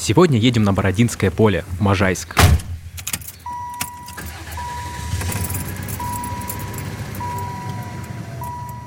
Сегодня едем на Бородинское поле, в Можайск.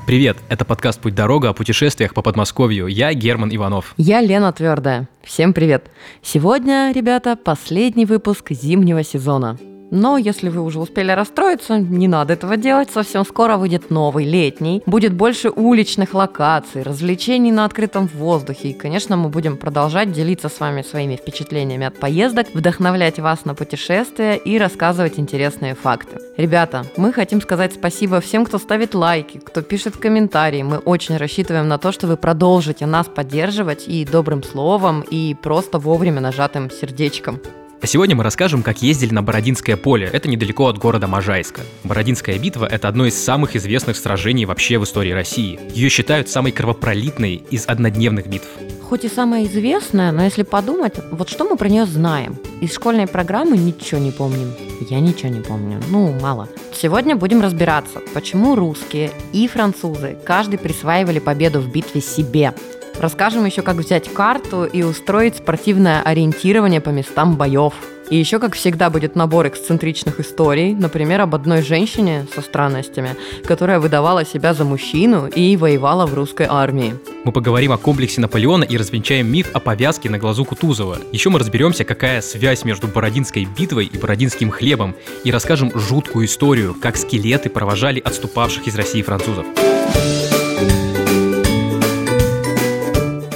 Привет, это подкаст «Путь дорога» о путешествиях по Подмосковью. Я Герман Иванов. Я Лена Твердая. Всем привет. Сегодня, ребята, последний выпуск зимнего сезона. Но если вы уже успели расстроиться, не надо этого делать. Совсем скоро выйдет новый, летний. Будет больше уличных локаций, развлечений на открытом воздухе. И, конечно, мы будем продолжать делиться с вами своими впечатлениями от поездок, вдохновлять вас на путешествия и рассказывать интересные факты. Ребята, мы хотим сказать спасибо всем, кто ставит лайки, кто пишет комментарии. Мы очень рассчитываем на то, что вы продолжите нас поддерживать и добрым словом, и просто вовремя нажатым сердечком. А сегодня мы расскажем, как ездили на Бородинское поле. Это недалеко от города Можайска. Бородинская битва – это одно из самых известных сражений вообще в истории России. Ее считают самой кровопролитной из однодневных битв. Хоть и самая известная, но если подумать, вот что мы про нее знаем? Из школьной программы ничего не помним. Я ничего не помню. Ну, мало. Сегодня будем разбираться, почему русские и французы каждый присваивали победу в битве себе. Расскажем еще, как взять карту и устроить спортивное ориентирование по местам боев. И еще, как всегда, будет набор эксцентричных историй, например, об одной женщине со странностями, которая выдавала себя за мужчину и воевала в русской армии. Мы поговорим о комплексе Наполеона и развенчаем миф о повязке на глазу Кутузова. Еще мы разберемся, какая связь между Бородинской битвой и Бородинским хлебом, и расскажем жуткую историю, как скелеты провожали отступавших из России французов.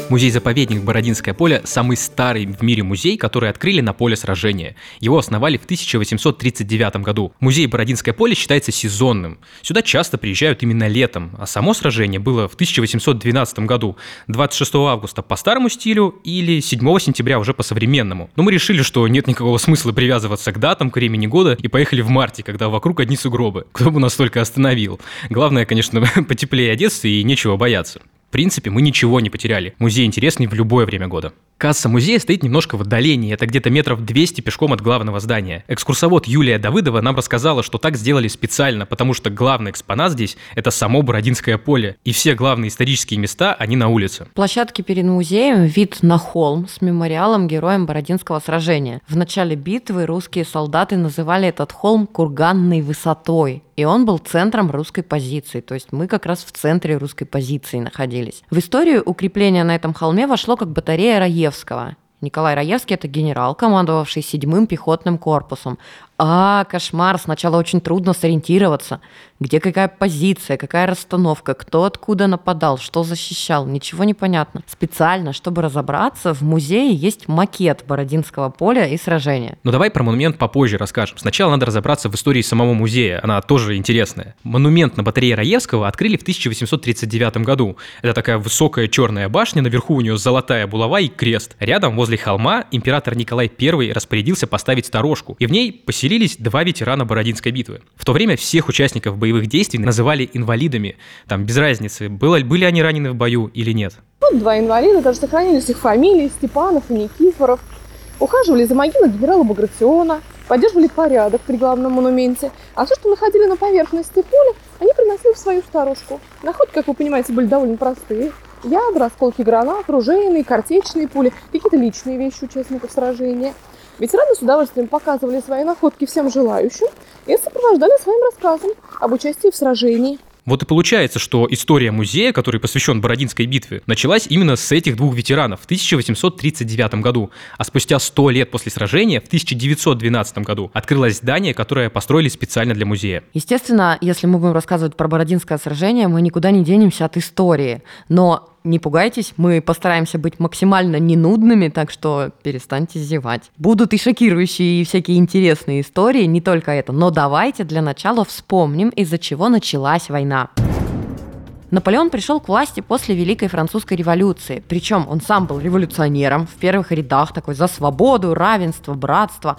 Музей-заповедник Бородинское поле – самый старый в мире музей, который открыли на поле сражения. Его основали в 1839 году. Музей Бородинское поле считается сезонным. Сюда часто приезжают именно летом, а само сражение было в 1812 году, 26 августа по старому стилю или 7 сентября уже по современному. Но мы решили, что нет никакого смысла привязываться к датам, к времени года и поехали в марте, когда вокруг одни сугробы. Кто бы нас только остановил. Главное, конечно, потеплее одеться и нечего бояться. В принципе, мы ничего не потеряли. Музей интересный в любое время года. Касса музея стоит немножко в отдалении, это где-то метров 200 пешком от главного здания. Экскурсовод Юлия Давыдова нам рассказала, что так сделали специально, потому что главный экспонат здесь – это само Бородинское поле, и все главные исторические места, они на улице. Площадки перед музеем вид на холм с мемориалом героям Бородинского сражения. В начале битвы русские солдаты называли этот холм курганной высотой, и он был центром русской позиции, то есть мы как раз в центре русской позиции находились. В историю укрепления на этом холме вошло как батарея Раевского, Раевского. Николай Раевский – это генерал, командовавший седьмым пехотным корпусом, а, кошмар, сначала очень трудно сориентироваться. Где какая позиция, какая расстановка, кто откуда нападал, что защищал, ничего не понятно. Специально, чтобы разобраться, в музее есть макет Бородинского поля и сражения. Ну давай про монумент попозже расскажем. Сначала надо разобраться в истории самого музея, она тоже интересная. Монумент на батарее Раевского открыли в 1839 году. Это такая высокая черная башня, наверху у нее золотая булава и крест. Рядом, возле холма, император Николай I распорядился поставить сторожку, и в ней поселили поселились два ветерана Бородинской битвы. В то время всех участников боевых действий называли инвалидами. Там без разницы, было, были они ранены в бою или нет. Вот два инвалида, даже сохранились их фамилии, Степанов и Никифоров. Ухаживали за могилой генерала Багратиона, поддерживали порядок при главном монументе. А все, что находили на поверхности поля, они приносили в свою сторожку. Находки, как вы понимаете, были довольно простые. Ядра, осколки гранат, ружейные, картечные пули, какие-то личные вещи участников сражения – Ветераны с удовольствием показывали свои находки всем желающим и сопровождали своим рассказом об участии в сражении. Вот и получается, что история музея, который посвящен Бородинской битве, началась именно с этих двух ветеранов в 1839 году, а спустя 100 лет после сражения, в 1912 году, открылось здание, которое построили специально для музея. Естественно, если мы будем рассказывать про Бородинское сражение, мы никуда не денемся от истории, но не пугайтесь, мы постараемся быть максимально ненудными, так что перестаньте зевать. Будут и шокирующие, и всякие интересные истории, не только это. Но давайте для начала вспомним, из-за чего началась война. Наполеон пришел к власти после Великой Французской революции. Причем он сам был революционером в первых рядах, такой за свободу, равенство, братство.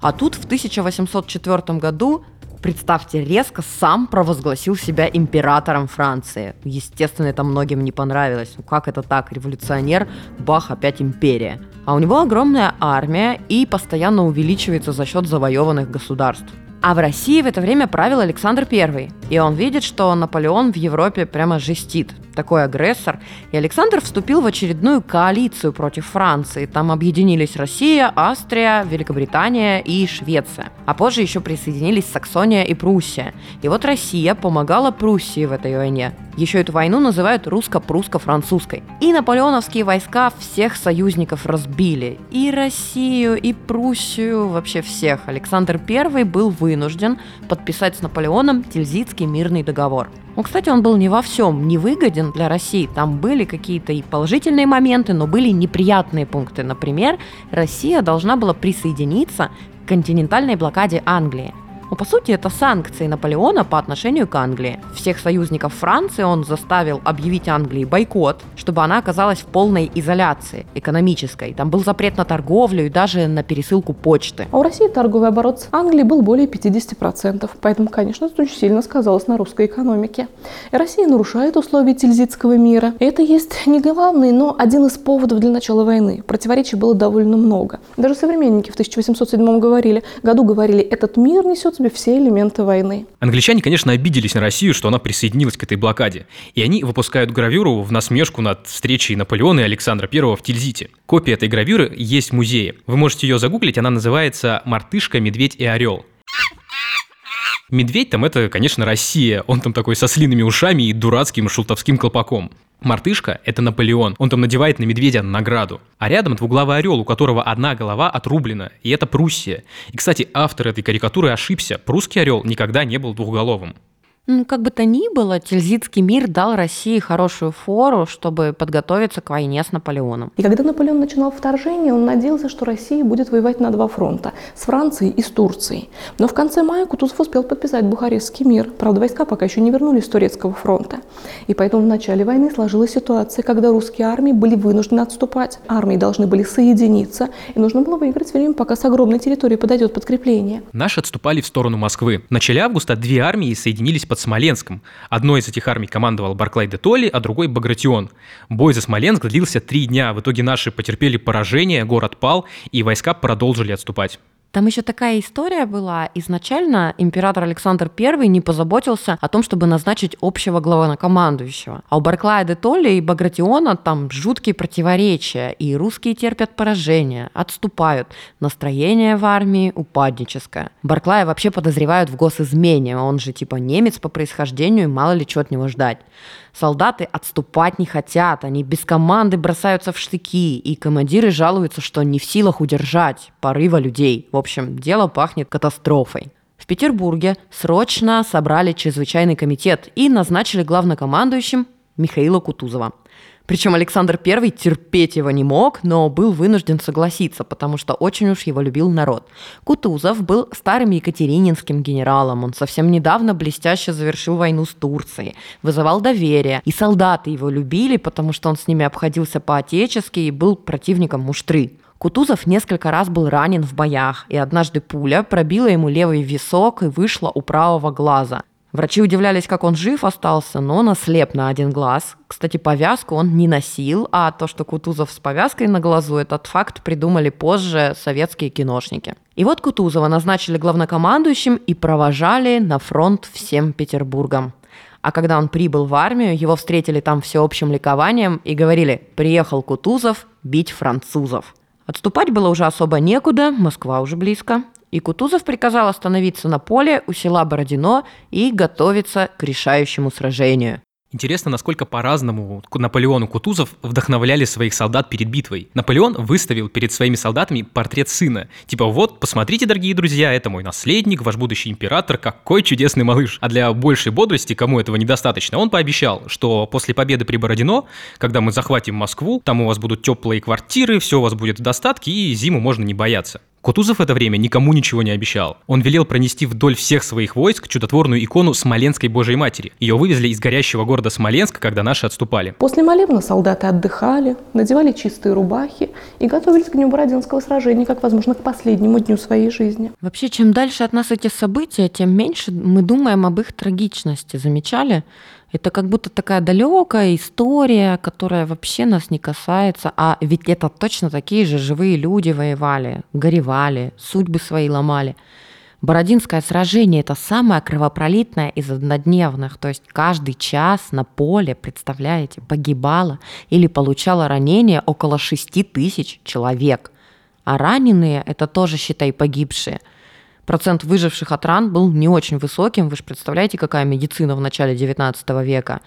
А тут в 1804 году представьте, резко сам провозгласил себя императором Франции. Естественно, это многим не понравилось. Ну как это так? Революционер, бах, опять империя. А у него огромная армия и постоянно увеличивается за счет завоеванных государств. А в России в это время правил Александр I, и он видит, что Наполеон в Европе прямо жестит, такой агрессор, и Александр вступил в очередную коалицию против Франции. Там объединились Россия, Австрия, Великобритания и Швеция. А позже еще присоединились Саксония и Пруссия. И вот Россия помогала Пруссии в этой войне. Еще эту войну называют русско-прусско-французской. И наполеоновские войска всех союзников разбили. И Россию, и Пруссию, вообще всех. Александр I был вынужден подписать с Наполеоном Тильзитский мирный договор. Ну, кстати, он был не во всем невыгоден для России. Там были какие-то и положительные моменты, но были неприятные пункты. Например, Россия должна была присоединиться к континентальной блокаде Англии. Но по сути это санкции Наполеона по отношению к Англии. Всех союзников Франции он заставил объявить Англии бойкот, чтобы она оказалась в полной изоляции экономической. Там был запрет на торговлю и даже на пересылку почты. А у России торговый оборот с Англией был более 50%, поэтому, конечно, это очень сильно сказалось на русской экономике. И Россия нарушает условия Тильзитского мира. И это есть не главный, но один из поводов для начала войны. Противоречий было довольно много. Даже современники в 1807 говорили, году говорили, этот мир несет себе все элементы войны. Англичане, конечно, обиделись на Россию, что она присоединилась к этой блокаде. И они выпускают гравюру в насмешку над встречей Наполеона и Александра I в Тильзите. Копия этой гравюры есть в музее. Вы можете ее загуглить, она называется «Мартышка, медведь и орел». Медведь там это, конечно, Россия. Он там такой со слиными ушами и дурацким шултовским колпаком. Мартышка – это Наполеон. Он там надевает на медведя награду. А рядом двуглавый орел, у которого одна голова отрублена. И это Пруссия. И, кстати, автор этой карикатуры ошибся. Прусский орел никогда не был двухголовым. Ну, как бы то ни было, Тильзитский мир дал России хорошую фору, чтобы подготовиться к войне с Наполеоном. И когда Наполеон начинал вторжение, он надеялся, что Россия будет воевать на два фронта – с Францией и с Турцией. Но в конце мая Кутузов успел подписать Бухарестский мир. Правда, войска пока еще не вернулись с Турецкого фронта. И поэтому в начале войны сложилась ситуация, когда русские армии были вынуждены отступать. Армии должны были соединиться, и нужно было выиграть время, пока с огромной территории подойдет подкрепление. Наши отступали в сторону Москвы. В начале августа две армии соединились под Смоленском. Одной из этих армий командовал Барклай де Толли, а другой Багратион. Бой за Смоленск длился три дня. В итоге наши потерпели поражение, город пал, и войска продолжили отступать. Там еще такая история была. Изначально император Александр I не позаботился о том, чтобы назначить общего главнокомандующего. А у Барклая де Толли и Багратиона там жуткие противоречия, и русские терпят поражение, отступают. Настроение в армии упадническое. Барклая вообще подозревают в госизмене, он же типа немец по происхождению, и мало ли что от него ждать. Солдаты отступать не хотят, они без команды бросаются в штыки, и командиры жалуются, что не в силах удержать порыва людей. В общем, дело пахнет катастрофой. В Петербурге срочно собрали чрезвычайный комитет и назначили главнокомандующим Михаила Кутузова. Причем Александр I терпеть его не мог, но был вынужден согласиться, потому что очень уж его любил народ. Кутузов был старым екатерининским генералом, он совсем недавно блестяще завершил войну с Турцией, вызывал доверие, и солдаты его любили, потому что он с ними обходился по-отечески и был противником муштры. Кутузов несколько раз был ранен в боях, и однажды пуля пробила ему левый висок и вышла у правого глаза. Врачи удивлялись, как он жив остался, но он ослеп на один глаз. Кстати, повязку он не носил, а то, что Кутузов с повязкой на глазу, этот факт придумали позже советские киношники. И вот Кутузова назначили главнокомандующим и провожали на фронт всем Петербургом. А когда он прибыл в армию, его встретили там всеобщим ликованием и говорили «Приехал Кутузов бить французов». Отступать было уже особо некуда, Москва уже близко и Кутузов приказал остановиться на поле у села Бородино и готовиться к решающему сражению. Интересно, насколько по-разному Наполеон и Кутузов вдохновляли своих солдат перед битвой. Наполеон выставил перед своими солдатами портрет сына. Типа, вот, посмотрите, дорогие друзья, это мой наследник, ваш будущий император, какой чудесный малыш. А для большей бодрости, кому этого недостаточно, он пообещал, что после победы при Бородино, когда мы захватим Москву, там у вас будут теплые квартиры, все у вас будет в достатке, и зиму можно не бояться. Кутузов в это время никому ничего не обещал. Он велел пронести вдоль всех своих войск чудотворную икону Смоленской Божьей Матери. Ее вывезли из горящего города Смоленска, когда наши отступали. После молебна солдаты отдыхали, надевали чистые рубахи и готовились к дню Бородинского сражения, как, возможно, к последнему дню своей жизни. Вообще, чем дальше от нас эти события, тем меньше мы думаем об их трагичности. Замечали? Это как будто такая далекая история, которая вообще нас не касается. А ведь это точно такие же живые люди воевали, горевали, судьбы свои ломали. Бородинское сражение – это самое кровопролитное из однодневных, то есть каждый час на поле, представляете, погибало или получало ранение около 6 тысяч человек. А раненые – это тоже, считай, погибшие – процент выживших от ран был не очень высоким. Вы же представляете, какая медицина в начале 19 века.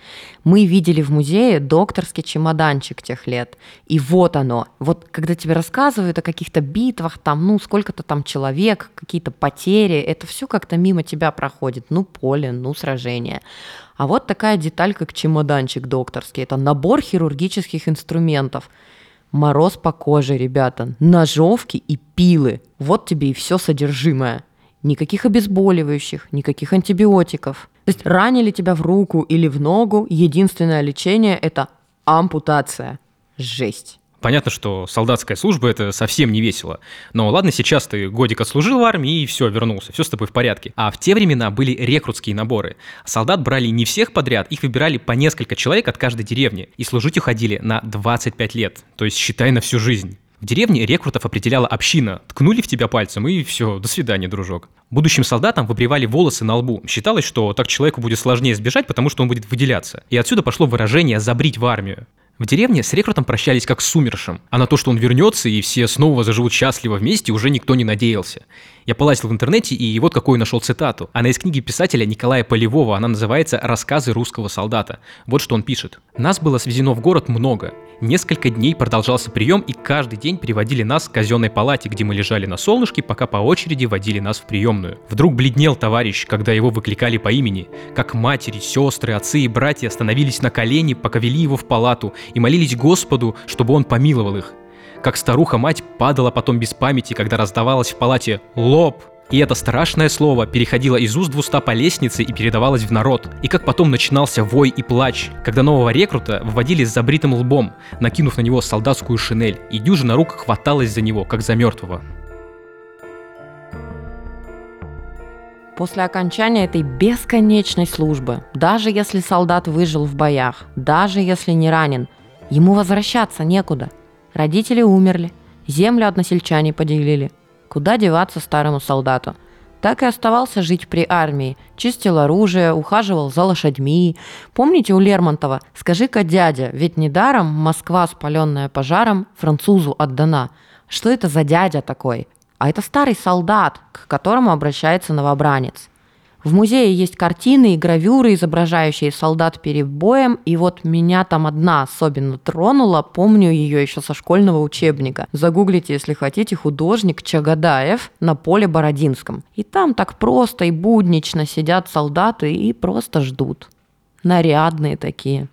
Мы видели в музее докторский чемоданчик тех лет. И вот оно. Вот когда тебе рассказывают о каких-то битвах, там, ну, сколько-то там человек, какие-то потери, это все как-то мимо тебя проходит. Ну, поле, ну, сражение. А вот такая деталь, как чемоданчик докторский. Это набор хирургических инструментов – Мороз по коже, ребята, ножовки и пилы. Вот тебе и все содержимое. Никаких обезболивающих, никаких антибиотиков. То есть ранили тебя в руку или в ногу, единственное лечение – это ампутация. Жесть. Понятно, что солдатская служба это совсем не весело. Но ладно, сейчас ты годик отслужил в армии и все, вернулся, все с тобой в порядке. А в те времена были рекрутские наборы. Солдат брали не всех подряд, их выбирали по несколько человек от каждой деревни. И служить уходили на 25 лет, то есть считай на всю жизнь. В деревне рекрутов определяла община. Ткнули в тебя пальцем и все, до свидания, дружок. Будущим солдатам выбривали волосы на лбу. Считалось, что так человеку будет сложнее сбежать, потому что он будет выделяться. И отсюда пошло выражение «забрить в армию». В деревне с рекрутом прощались как с умершим, а на то, что он вернется и все снова заживут счастливо вместе, уже никто не надеялся. Я полазил в интернете и вот какую нашел цитату. Она из книги писателя Николая Полевого, она называется «Рассказы русского солдата». Вот что он пишет. «Нас было свезено в город много. Несколько дней продолжался прием, и каждый день приводили нас к казенной палате, где мы лежали на солнышке, пока по очереди водили нас в приемную. Вдруг бледнел товарищ, когда его выкликали по имени. Как матери, сестры, отцы и братья становились на колени, пока вели его в палату, и молились Господу, чтобы он помиловал их как старуха-мать падала потом без памяти, когда раздавалась в палате «лоб», и это страшное слово переходило из уст в уста по лестнице и передавалось в народ. И как потом начинался вой и плач, когда нового рекрута выводили с забритым лбом, накинув на него солдатскую шинель, и дюжина рук хваталась за него, как за мертвого. После окончания этой бесконечной службы, даже если солдат выжил в боях, даже если не ранен, ему возвращаться некуда – Родители умерли, землю односельчане поделили. Куда деваться старому солдату? Так и оставался жить при армии. Чистил оружие, ухаживал за лошадьми. Помните у Лермонтова «Скажи-ка, дядя, ведь недаром Москва, спаленная пожаром, французу отдана». Что это за дядя такой? А это старый солдат, к которому обращается новобранец – в музее есть картины и гравюры, изображающие солдат перед боем, и вот меня там одна особенно тронула, помню ее еще со школьного учебника. Загуглите, если хотите, художник Чагадаев на поле Бородинском. И там так просто и буднично сидят солдаты и просто ждут. Нарядные такие.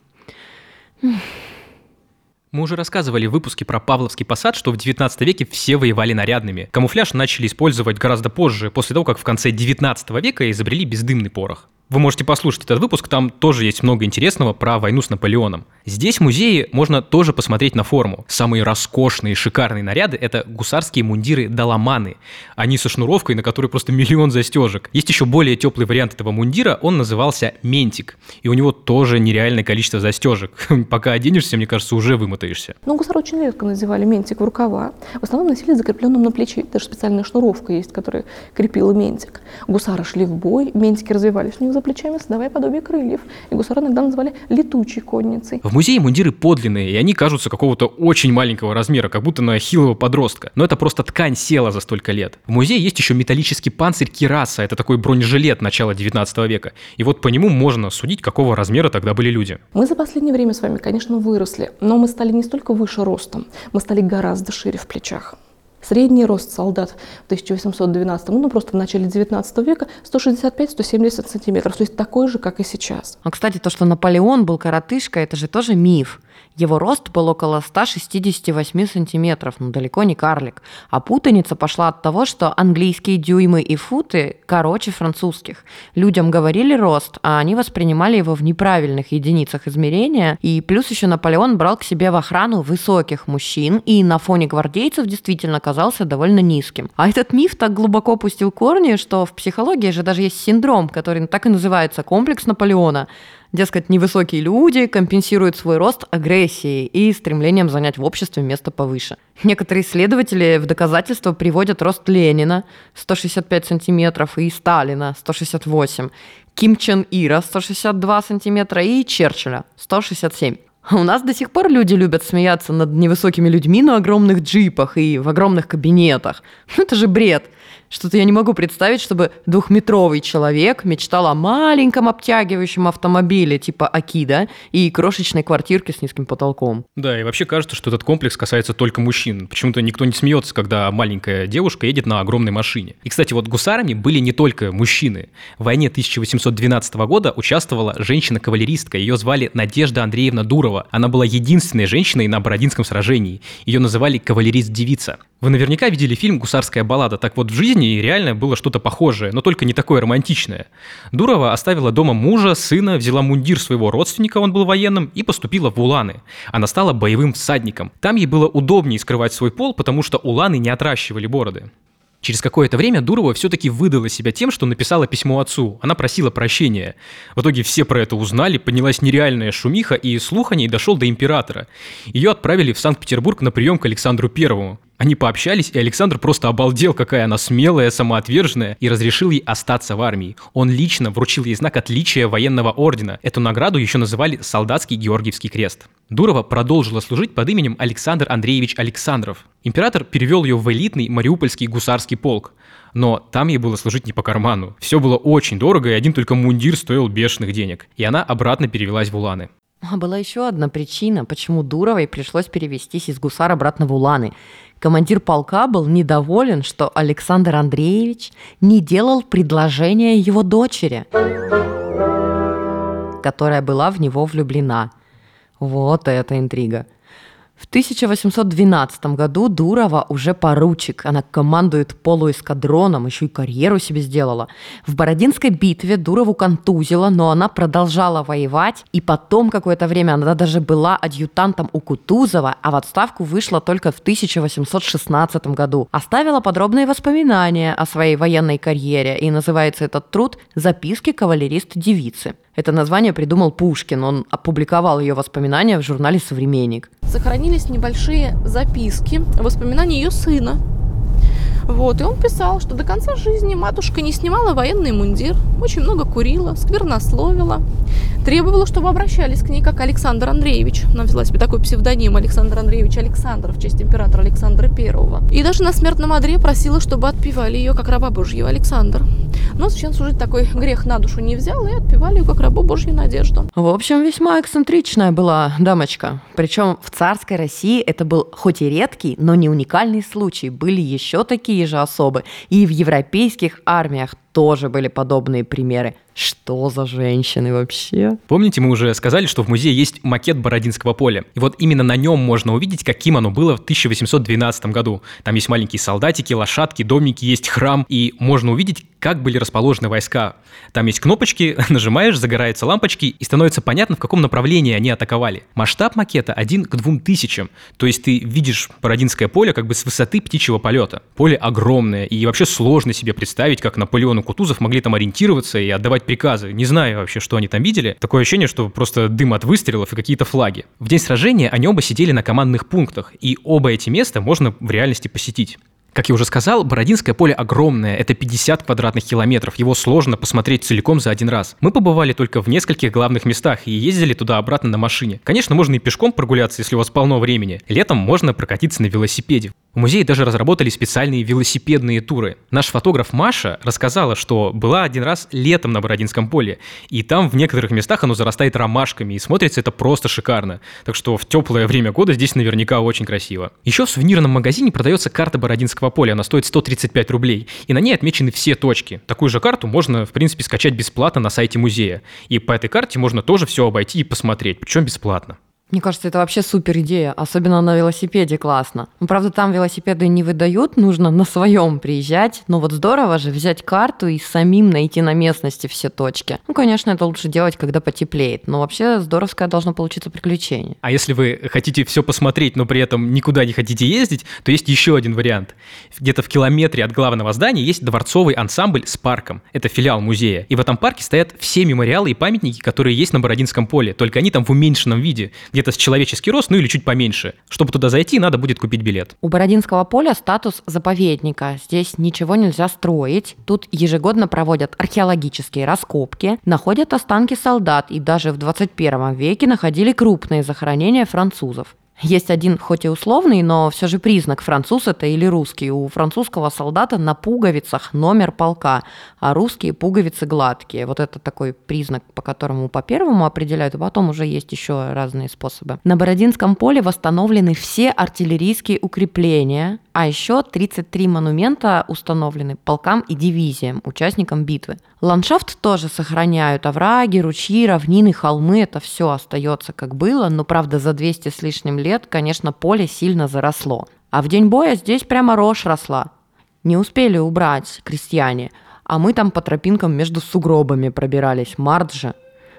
Мы уже рассказывали в выпуске про Павловский посад, что в 19 веке все воевали нарядными. Камуфляж начали использовать гораздо позже, после того, как в конце 19 века изобрели бездымный порох. Вы можете послушать этот выпуск, там тоже есть много интересного про войну с Наполеоном. Здесь в музее можно тоже посмотреть на форму. Самые роскошные, шикарные наряды – это гусарские мундиры Даламаны. Они со шнуровкой, на которой просто миллион застежек. Есть еще более теплый вариант этого мундира, он назывался Ментик. И у него тоже нереальное количество застежек. Пока оденешься, мне кажется, уже вымотаешься. Ну, гусары очень редко надевали ментик в рукава. В основном носили закрепленным на плече. Даже специальная шнуровка есть, которая крепила ментик. Гусары шли в бой, ментики развивались у них за плечами, создавая подобие крыльев. И гусары иногда называли летучей конницей. В музее мундиры подлинные, и они кажутся какого-то очень маленького размера, как будто на хилого подростка. Но это просто ткань села за столько лет. В музее есть еще металлический панцирь Кираса, это такой бронежилет начала 19 века. И вот по нему можно судить, какого размера тогда были люди. Мы за последнее время с вами, конечно, выросли, но мы стали не столько выше ростом, мы стали гораздо шире в плечах. Средний рост солдат в 1812, ну просто в начале 19 века 165-170 сантиметров, то есть такой же, как и сейчас. А, кстати, то, что Наполеон был коротышка, это же тоже миф. Его рост был около 168 сантиметров, ну далеко не карлик. А путаница пошла от того, что английские дюймы и футы короче французских. Людям говорили рост, а они воспринимали его в неправильных единицах измерения. И плюс еще Наполеон брал к себе в охрану высоких мужчин, и на фоне гвардейцев действительно оказался довольно низким. А этот миф так глубоко пустил корни, что в психологии же даже есть синдром, который так и называется комплекс Наполеона. Дескать, невысокие люди компенсируют свой рост агрессией и стремлением занять в обществе место повыше. Некоторые исследователи в доказательство приводят рост Ленина 165 сантиметров и Сталина 168, Ким Чен Ира 162 сантиметра и Черчилля 167. У нас до сих пор люди любят смеяться над невысокими людьми на огромных джипах и в огромных кабинетах. Ну это же бред. Что-то я не могу представить, чтобы двухметровый человек мечтал о маленьком обтягивающем автомобиле типа Акида и крошечной квартирке с низким потолком. Да, и вообще кажется, что этот комплекс касается только мужчин. Почему-то никто не смеется, когда маленькая девушка едет на огромной машине. И, кстати, вот гусарами были не только мужчины. В войне 1812 года участвовала женщина-кавалеристка. Ее звали Надежда Андреевна Дурова. Она была единственной женщиной на Бородинском сражении. Ее называли кавалерист-девица. Вы наверняка видели фильм «Гусарская баллада». Так вот, в жизни реально было что-то похожее, но только не такое романтичное. Дурова оставила дома мужа, сына, взяла мундир своего родственника, он был военным, и поступила в Уланы. Она стала боевым всадником. Там ей было удобнее скрывать свой пол, потому что Уланы не отращивали бороды. Через какое-то время Дурова все-таки выдала себя тем, что написала письмо отцу. Она просила прощения. В итоге все про это узнали, поднялась нереальная шумиха, и слух о ней дошел до императора. Ее отправили в Санкт-Петербург на прием к Александру Первому. Они пообщались, и Александр просто обалдел, какая она смелая, самоотверженная, и разрешил ей остаться в армии. Он лично вручил ей знак отличия военного ордена. Эту награду еще называли «Солдатский Георгиевский крест». Дурова продолжила служить под именем Александр Андреевич Александров. Император перевел ее в элитный Мариупольский гусарский полк. Но там ей было служить не по карману. Все было очень дорого, и один только мундир стоил бешеных денег. И она обратно перевелась в Уланы. А была еще одна причина, почему Дуровой пришлось перевестись из гусар обратно в Уланы. Командир полка был недоволен, что Александр Андреевич не делал предложение его дочери, которая была в него влюблена. Вот это интрига. В 1812 году Дурова уже поручик. Она командует полуэскадроном, еще и карьеру себе сделала. В Бородинской битве Дурову контузила, но она продолжала воевать. И потом какое-то время она даже была адъютантом у Кутузова, а в отставку вышла только в 1816 году. Оставила подробные воспоминания о своей военной карьере, и называется этот труд «Записки кавалерист-девицы». Это название придумал Пушкин. Он опубликовал ее воспоминания в журнале «Современник». Сохранились небольшие записки, воспоминания ее сына, вот, и он писал, что до конца жизни матушка не снимала военный мундир, очень много курила, сквернословила, требовала, чтобы обращались к ней как Александр Андреевич. Она взяла себе такой псевдоним Александр Андреевич Александров в честь императора Александра Первого. И даже на смертном одре просила, чтобы отпевали ее как раба Божьего Александр. Но священнослужитель такой грех на душу не взял и отпевали ее как рабу Божью надежду. В общем, весьма эксцентричная была дамочка. Причем в царской России это был хоть и редкий, но не уникальный случай. Были еще такие такие же особы. И в европейских армиях тоже были подобные примеры. Что за женщины вообще? Помните, мы уже сказали, что в музее есть макет Бородинского поля. И вот именно на нем можно увидеть, каким оно было в 1812 году. Там есть маленькие солдатики, лошадки, домики, есть храм. И можно увидеть, как были расположены войска. Там есть кнопочки, нажимаешь, загораются лампочки, и становится понятно, в каком направлении они атаковали. Масштаб макета один к двум тысячам. То есть ты видишь Бородинское поле как бы с высоты птичьего полета. Поле огромное, и вообще сложно себе представить, как Наполеон и Кутузов могли там ориентироваться и отдавать отдавать приказы. Не знаю вообще, что они там видели. Такое ощущение, что просто дым от выстрелов и какие-то флаги. В день сражения они оба сидели на командных пунктах, и оба эти места можно в реальности посетить. Как я уже сказал, Бородинское поле огромное, это 50 квадратных километров, его сложно посмотреть целиком за один раз. Мы побывали только в нескольких главных местах и ездили туда-обратно на машине. Конечно, можно и пешком прогуляться, если у вас полно времени. Летом можно прокатиться на велосипеде. В музее даже разработали специальные велосипедные туры. Наш фотограф Маша рассказала, что была один раз летом на Бородинском поле, и там в некоторых местах оно зарастает ромашками, и смотрится это просто шикарно. Так что в теплое время года здесь наверняка очень красиво. Еще в сувенирном магазине продается карта Бородинского поля, она стоит 135 рублей, и на ней отмечены все точки. Такую же карту можно, в принципе, скачать бесплатно на сайте музея. И по этой карте можно тоже все обойти и посмотреть, причем бесплатно. Мне кажется, это вообще супер идея, особенно на велосипеде классно. Ну, правда, там велосипеды не выдают, нужно на своем приезжать, но вот здорово же взять карту и самим найти на местности все точки. Ну, конечно, это лучше делать, когда потеплеет, но вообще здоровское должно получиться приключение. А если вы хотите все посмотреть, но при этом никуда не хотите ездить, то есть еще один вариант. Где-то в километре от главного здания есть дворцовый ансамбль с парком. Это филиал музея. И в этом парке стоят все мемориалы и памятники, которые есть на Бородинском поле, только они там в уменьшенном виде, где-то с человеческий рост, ну или чуть поменьше. Чтобы туда зайти, надо будет купить билет. У Бородинского поля статус заповедника. Здесь ничего нельзя строить. Тут ежегодно проводят археологические раскопки, находят останки солдат и даже в 21 веке находили крупные захоронения французов. Есть один, хоть и условный, но все же признак, француз это или русский. У французского солдата на пуговицах номер полка, а русские пуговицы гладкие. Вот это такой признак, по которому по первому определяют, а потом уже есть еще разные способы. На Бородинском поле восстановлены все артиллерийские укрепления, а еще 33 монумента установлены полкам и дивизиям, участникам битвы. Ландшафт тоже сохраняют. Овраги, ручьи, равнины, холмы. Это все остается как было. Но, правда, за 200 с лишним лет, конечно, поле сильно заросло. А в день боя здесь прямо рожь росла. Не успели убрать крестьяне. А мы там по тропинкам между сугробами пробирались. Март же.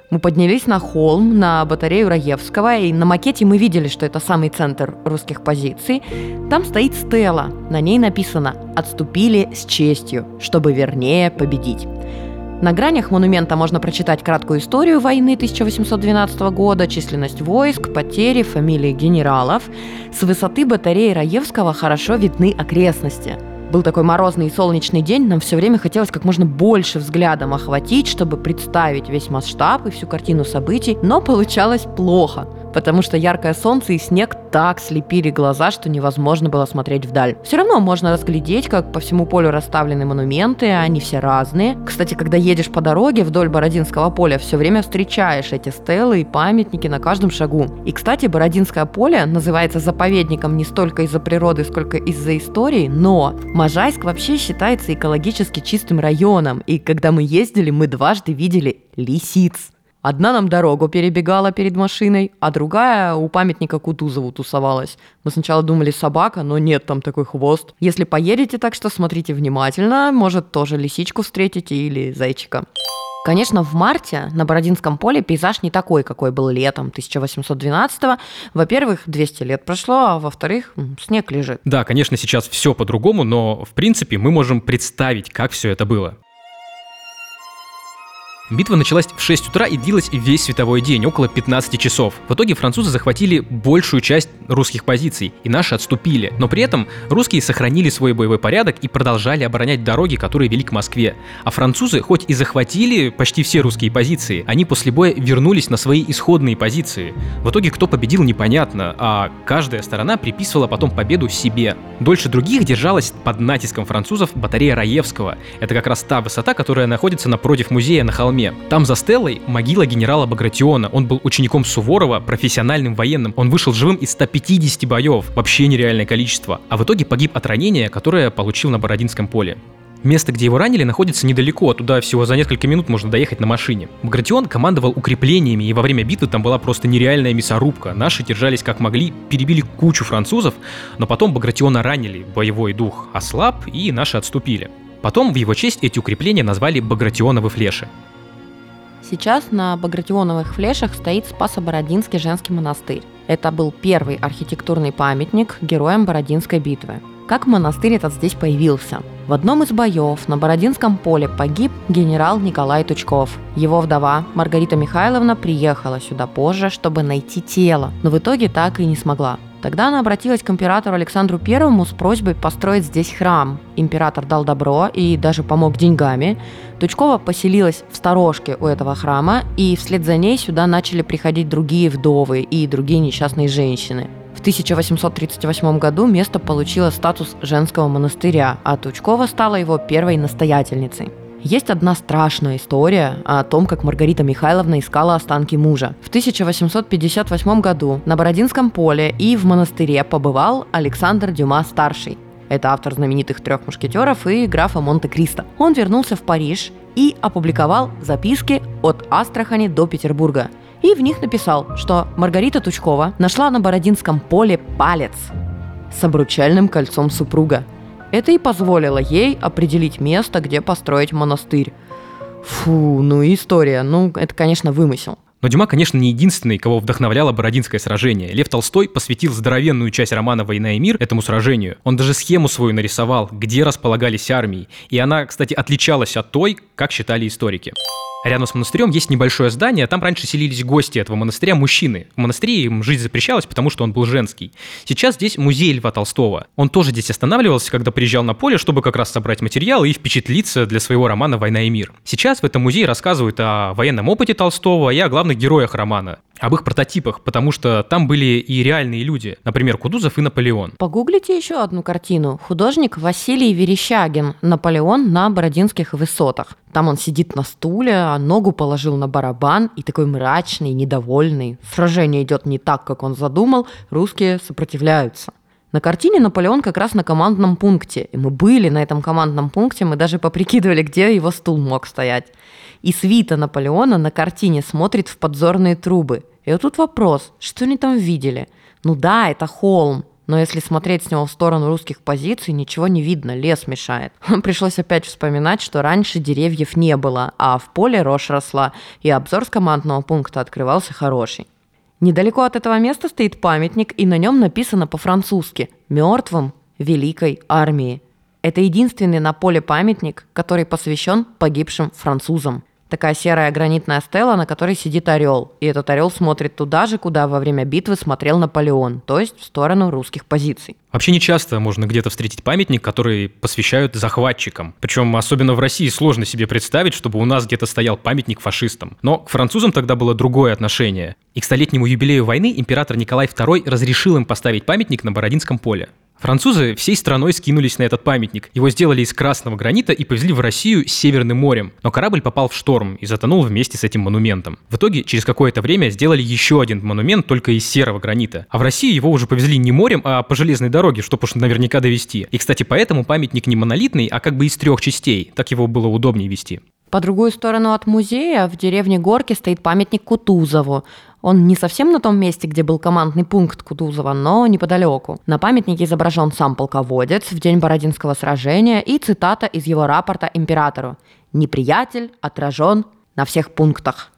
Мы поднялись на холм, на батарею Раевского, и на макете мы видели, что это самый центр русских позиций. Там стоит стела, на ней написано «Отступили с честью, чтобы вернее победить». На гранях монумента можно прочитать краткую историю войны 1812 года, численность войск, потери, фамилии генералов. С высоты батареи Раевского хорошо видны окрестности – был такой морозный и солнечный день, нам все время хотелось как можно больше взглядом охватить, чтобы представить весь масштаб и всю картину событий, но получалось плохо потому что яркое солнце и снег так слепили глаза, что невозможно было смотреть вдаль. Все равно можно разглядеть, как по всему полю расставлены монументы, они все разные. Кстати, когда едешь по дороге вдоль Бородинского поля, все время встречаешь эти стелы и памятники на каждом шагу. И, кстати, Бородинское поле называется заповедником не столько из-за природы, сколько из-за истории, но Можайск вообще считается экологически чистым районом, и когда мы ездили, мы дважды видели лисиц. Одна нам дорогу перебегала перед машиной, а другая у памятника Кутузову тусовалась. Мы сначала думали собака, но нет, там такой хвост. Если поедете, так что смотрите внимательно, может тоже лисичку встретите или зайчика. Конечно, в марте на Бородинском поле пейзаж не такой, какой был летом 1812-го. Во-первых, 200 лет прошло, а во-вторых, снег лежит. Да, конечно, сейчас все по-другому, но в принципе мы можем представить, как все это было. Битва началась в 6 утра и длилась весь световой день, около 15 часов. В итоге французы захватили большую часть русских позиций, и наши отступили. Но при этом русские сохранили свой боевой порядок и продолжали оборонять дороги, которые вели к Москве. А французы, хоть и захватили почти все русские позиции, они после боя вернулись на свои исходные позиции. В итоге кто победил, непонятно, а каждая сторона приписывала потом победу себе. Дольше других держалась под натиском французов батарея Раевского. Это как раз та высота, которая находится напротив музея на холме. Там за стелой могила генерала Багратиона. Он был учеником Суворова, профессиональным военным. Он вышел живым из 150 боев. Вообще нереальное количество. А в итоге погиб от ранения, которое получил на Бородинском поле. Место, где его ранили, находится недалеко, туда всего за несколько минут можно доехать на машине. Багратион командовал укреплениями, и во время битвы там была просто нереальная мясорубка. Наши держались как могли, перебили кучу французов, но потом Багратиона ранили, боевой дух ослаб, и наши отступили. Потом в его честь эти укрепления назвали Багратионовы флеши. Сейчас на Багратионовых флешах стоит Спасо-Бородинский женский монастырь. Это был первый архитектурный памятник героям Бородинской битвы. Как монастырь этот здесь появился? В одном из боев на Бородинском поле погиб генерал Николай Тучков. Его вдова Маргарита Михайловна приехала сюда позже, чтобы найти тело, но в итоге так и не смогла. Тогда она обратилась к императору Александру Первому с просьбой построить здесь храм. Император дал добро и даже помог деньгами. Тучкова поселилась в сторожке у этого храма, и вслед за ней сюда начали приходить другие вдовы и другие несчастные женщины. В 1838 году место получило статус женского монастыря, а Тучкова стала его первой настоятельницей. Есть одна страшная история о том, как Маргарита Михайловна искала останки мужа. В 1858 году на Бородинском поле и в монастыре побывал Александр Дюма-старший. Это автор знаменитых трех мушкетеров и графа Монте-Кристо. Он вернулся в Париж и опубликовал записки от Астрахани до Петербурга. и в них написал, что Маргарита Тучкова нашла на Бородинском поле палец с обручальным кольцом супруга. Это и позволило ей определить место, где построить монастырь. Фу, ну и история. Ну, это, конечно, вымысел. Но Дюма, конечно, не единственный, кого вдохновляло Бородинское сражение. Лев Толстой посвятил здоровенную часть романа «Война и мир» этому сражению. Он даже схему свою нарисовал, где располагались армии. И она, кстати, отличалась от той, как считали историки. Рядом с монастырем есть небольшое здание, там раньше селились гости этого монастыря, мужчины. В монастыре им жизнь запрещалась, потому что он был женский. Сейчас здесь музей Льва Толстого. Он тоже здесь останавливался, когда приезжал на поле, чтобы как раз собрать материал и впечатлиться для своего романа «Война и мир». Сейчас в этом музее рассказывают о военном опыте Толстого и о главных героях романа об их прототипах, потому что там были и реальные люди, например, Кудузов и Наполеон. Погуглите еще одну картину. Художник Василий Верещагин «Наполеон на Бородинских высотах». Там он сидит на стуле, а ногу положил на барабан и такой мрачный, недовольный. Сражение идет не так, как он задумал, русские сопротивляются. На картине Наполеон как раз на командном пункте. И мы были на этом командном пункте, мы даже поприкидывали, где его стул мог стоять. И свита Наполеона на картине смотрит в подзорные трубы. И вот тут вопрос, что они там видели? Ну да, это холм, но если смотреть с него в сторону русских позиций, ничего не видно, лес мешает. Пришлось опять вспоминать, что раньше деревьев не было, а в поле рожь росла, и обзор с командного пункта открывался хороший. Недалеко от этого места стоит памятник, и на нем написано по-французски «Мертвым Великой Армии». Это единственный на поле памятник, который посвящен погибшим французам такая серая гранитная стела, на которой сидит орел. И этот орел смотрит туда же, куда во время битвы смотрел Наполеон, то есть в сторону русских позиций. Вообще не часто можно где-то встретить памятник, который посвящают захватчикам. Причем особенно в России сложно себе представить, чтобы у нас где-то стоял памятник фашистам. Но к французам тогда было другое отношение. И к столетнему юбилею войны император Николай II разрешил им поставить памятник на Бородинском поле. Французы всей страной скинулись на этот памятник. Его сделали из красного гранита и повезли в Россию Северным морем. Но корабль попал в шторм и затонул вместе с этим монументом. В итоге, через какое-то время сделали еще один монумент только из серого гранита. А в Россию его уже повезли не морем, а по железной дороге, чтобы уж наверняка довести. И, кстати, поэтому памятник не монолитный, а как бы из трех частей. Так его было удобнее вести. По другую сторону от музея в деревне Горки стоит памятник Кутузову. Он не совсем на том месте, где был командный пункт Кутузова, но неподалеку. На памятнике изображен сам полководец в день Бородинского сражения и цитата из его рапорта императору. «Неприятель отражен на всех пунктах».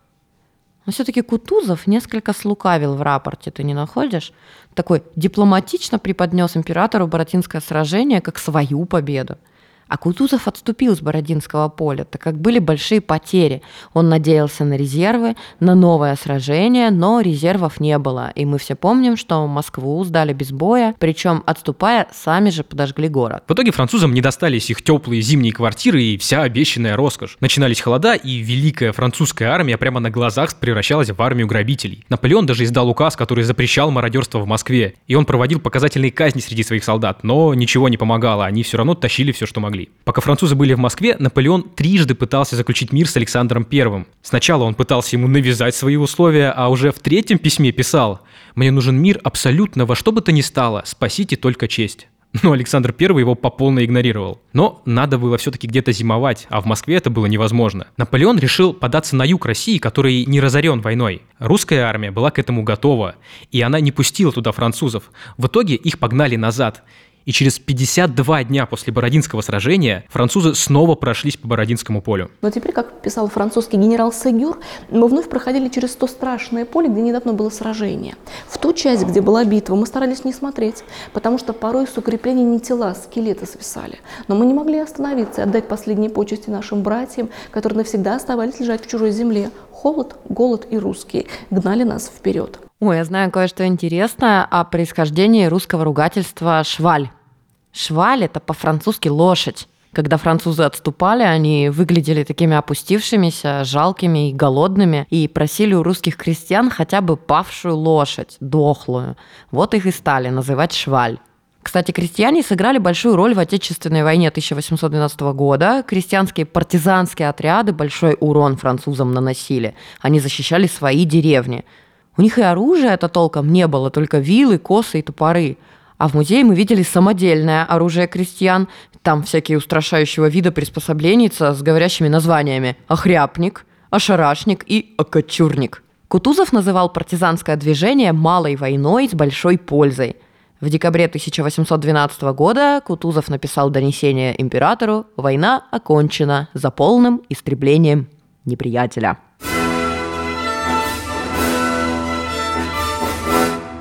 Но все-таки Кутузов несколько слукавил в рапорте, ты не находишь? Такой дипломатично преподнес императору Бородинское сражение как свою победу. А Кутузов отступил с Бородинского поля, так как были большие потери. Он надеялся на резервы, на новое сражение, но резервов не было. И мы все помним, что Москву сдали без боя, причем отступая, сами же подожгли город. В итоге французам не достались их теплые зимние квартиры и вся обещанная роскошь. Начинались холода, и великая французская армия прямо на глазах превращалась в армию грабителей. Наполеон даже издал указ, который запрещал мародерство в Москве. И он проводил показательные казни среди своих солдат, но ничего не помогало, они все равно тащили все, что могли могли. Пока французы были в Москве, Наполеон трижды пытался заключить мир с Александром I. Сначала он пытался ему навязать свои условия, а уже в третьем письме писал «Мне нужен мир абсолютно во что бы то ни стало, спасите только честь». Но Александр I его по полной игнорировал. Но надо было все-таки где-то зимовать, а в Москве это было невозможно. Наполеон решил податься на юг России, который не разорен войной. Русская армия была к этому готова, и она не пустила туда французов. В итоге их погнали назад и через 52 дня после Бородинского сражения французы снова прошлись по Бородинскому полю. Но теперь, как писал французский генерал Сегюр, мы вновь проходили через то страшное поле, где недавно было сражение. В ту часть, где была битва, мы старались не смотреть, потому что порой с укреплений не тела, а скелеты свисали. Но мы не могли остановиться и отдать последние почести нашим братьям, которые навсегда оставались лежать в чужой земле. Холод, голод и русские гнали нас вперед. Ой, я знаю кое-что интересное о происхождении русского ругательства «шваль». Шваль – это по-французски «лошадь». Когда французы отступали, они выглядели такими опустившимися, жалкими и голодными, и просили у русских крестьян хотя бы павшую лошадь, дохлую. Вот их и стали называть шваль. Кстати, крестьяне сыграли большую роль в Отечественной войне 1812 года. Крестьянские партизанские отряды большой урон французам наносили. Они защищали свои деревни. У них и оружия-то толком не было, только вилы, косы и топоры – а в музее мы видели самодельное оружие крестьян. Там всякие устрашающего вида приспособления с говорящими названиями «охряпник», «ошарашник» и «окочурник». Кутузов называл партизанское движение малой войной с большой пользой. В декабре 1812 года Кутузов написал донесение императору «Война окончена за полным истреблением неприятеля».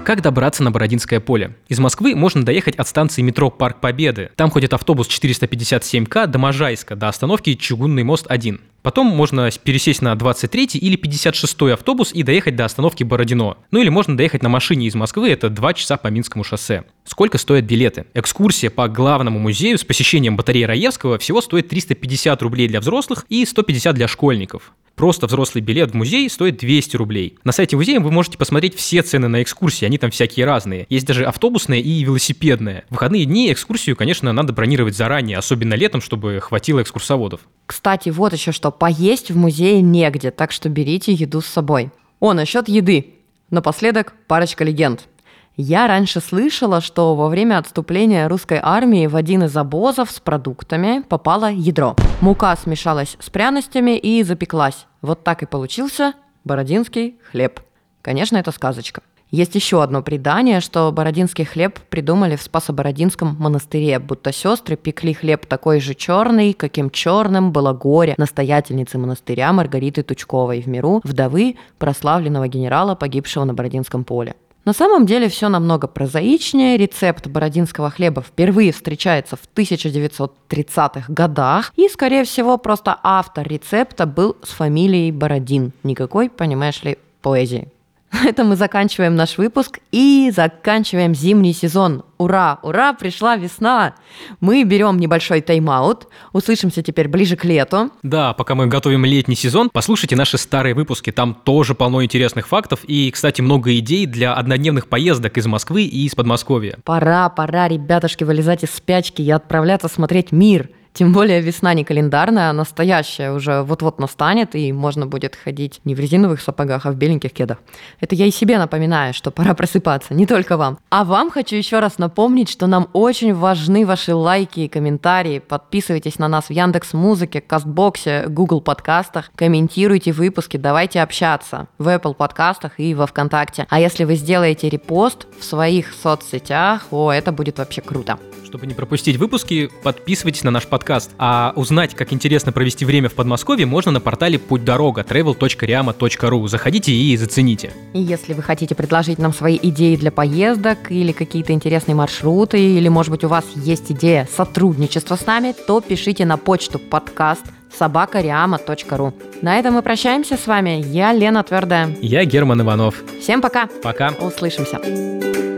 Как добраться на Бородинское поле? Из Москвы можно доехать от станции метро Парк Победы. Там ходит автобус 457К до Можайска, до остановки Чугунный мост 1. Потом можно пересесть на 23 или 56 автобус и доехать до остановки Бородино. Ну или можно доехать на машине из Москвы, это 2 часа по Минскому шоссе. Сколько стоят билеты? Экскурсия по главному музею с посещением батареи Раевского всего стоит 350 рублей для взрослых и 150 для школьников. Просто взрослый билет в музей стоит 200 рублей. На сайте музея вы можете посмотреть все цены на экскурсии, они там всякие разные. Есть даже автобусные и велосипедные. В выходные дни экскурсию, конечно, надо бронировать заранее, особенно летом, чтобы хватило экскурсоводов. Кстати, вот еще что, поесть в музее негде, так что берите еду с собой. О, насчет еды. Напоследок парочка легенд. Я раньше слышала, что во время отступления русской армии в один из обозов с продуктами попало ядро. Мука смешалась с пряностями и запеклась. Вот так и получился бородинский хлеб. Конечно, это сказочка. Есть еще одно предание, что бородинский хлеб придумали в Спасо-Бородинском монастыре, будто сестры пекли хлеб такой же черный, каким черным было горе настоятельницы монастыря Маргариты Тучковой в миру, вдовы прославленного генерала, погибшего на Бородинском поле. На самом деле все намного прозаичнее. Рецепт бородинского хлеба впервые встречается в 1930-х годах. И, скорее всего, просто автор рецепта был с фамилией Бородин. Никакой, понимаешь ли, поэзии. На этом мы заканчиваем наш выпуск и заканчиваем зимний сезон. Ура, ура, пришла весна. Мы берем небольшой тайм-аут. Услышимся теперь ближе к лету. Да, пока мы готовим летний сезон, послушайте наши старые выпуски. Там тоже полно интересных фактов и, кстати, много идей для однодневных поездок из Москвы и из Подмосковья. Пора, пора, ребятушки, вылезать из спячки и отправляться смотреть мир. Тем более весна не календарная, а настоящая уже вот-вот настанет, и можно будет ходить не в резиновых сапогах, а в беленьких кедах. Это я и себе напоминаю, что пора просыпаться, не только вам. А вам хочу еще раз напомнить, что нам очень важны ваши лайки и комментарии. Подписывайтесь на нас в Яндекс Музыке, Кастбоксе, Google подкастах, комментируйте выпуски, давайте общаться в Apple подкастах и во Вконтакте. А если вы сделаете репост в своих соцсетях, о, это будет вообще круто. Чтобы не пропустить выпуски, подписывайтесь на наш подкаст. А узнать, как интересно провести время в Подмосковье, можно на портале путь дорога travel.riama.ru. Заходите и зацените. И если вы хотите предложить нам свои идеи для поездок или какие-то интересные маршруты, или, может быть, у вас есть идея сотрудничества с нами, то пишите на почту подкаст собакариама.ру. На этом мы прощаемся с вами. Я Лена Твердая. Я Герман Иванов. Всем пока. Пока. Услышимся.